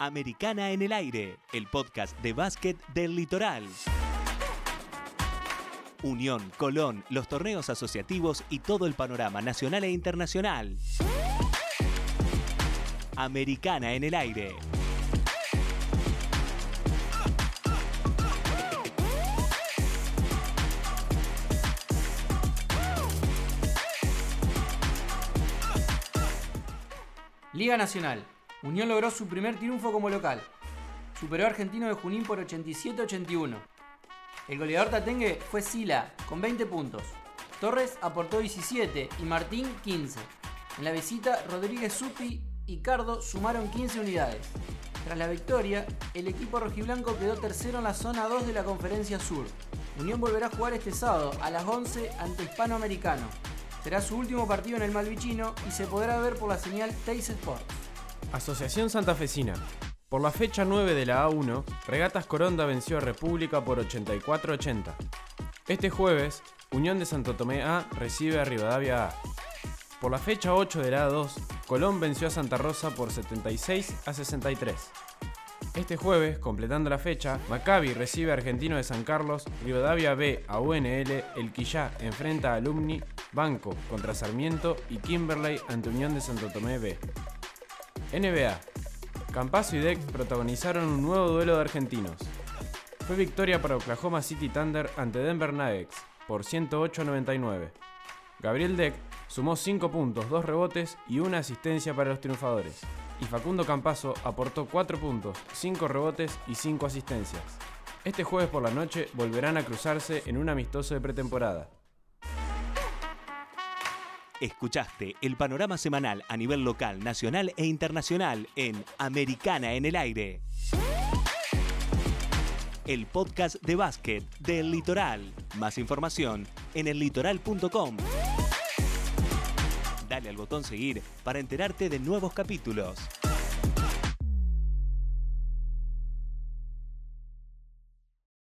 Americana en el aire, el podcast de básquet del litoral. Unión, Colón, los torneos asociativos y todo el panorama nacional e internacional. Americana en el aire. Liga Nacional. Unión logró su primer triunfo como local. Superó a Argentino de Junín por 87-81. El goleador tatengue fue Sila, con 20 puntos. Torres aportó 17 y Martín 15. En la visita, Rodríguez Supi y Cardo sumaron 15 unidades. Tras la victoria, el equipo rojiblanco quedó tercero en la zona 2 de la Conferencia Sur. Unión volverá a jugar este sábado a las 11 ante Hispanoamericano. Será su último partido en el Malvichino y se podrá ver por la señal Teis Sports. Asociación Santafesina. Por la fecha 9 de la A1, Regatas Coronda venció a República por 84-80. Este jueves, Unión de Santo Tomé A recibe a Rivadavia A. Por la fecha 8 de la A2, Colón venció a Santa Rosa por 76 a 63. Este jueves, completando la fecha, Maccabi recibe a Argentino de San Carlos, Rivadavia B a UNL, El Quillá enfrenta a Alumni, Banco contra Sarmiento y Kimberley ante Unión de Santo Tomé B. NBA. Campazo y Deck protagonizaron un nuevo duelo de argentinos. Fue victoria para Oklahoma City Thunder ante Denver Nuggets por 108 a 99. Gabriel Deck sumó 5 puntos, 2 rebotes y una asistencia para los triunfadores. Y Facundo Campazo aportó 4 puntos, 5 rebotes y 5 asistencias. Este jueves por la noche volverán a cruzarse en un amistoso de pretemporada. Escuchaste el panorama semanal a nivel local, nacional e internacional en Americana en el aire. El podcast de básquet del litoral. Más información en ellitoral.com. Dale al botón seguir para enterarte de nuevos capítulos.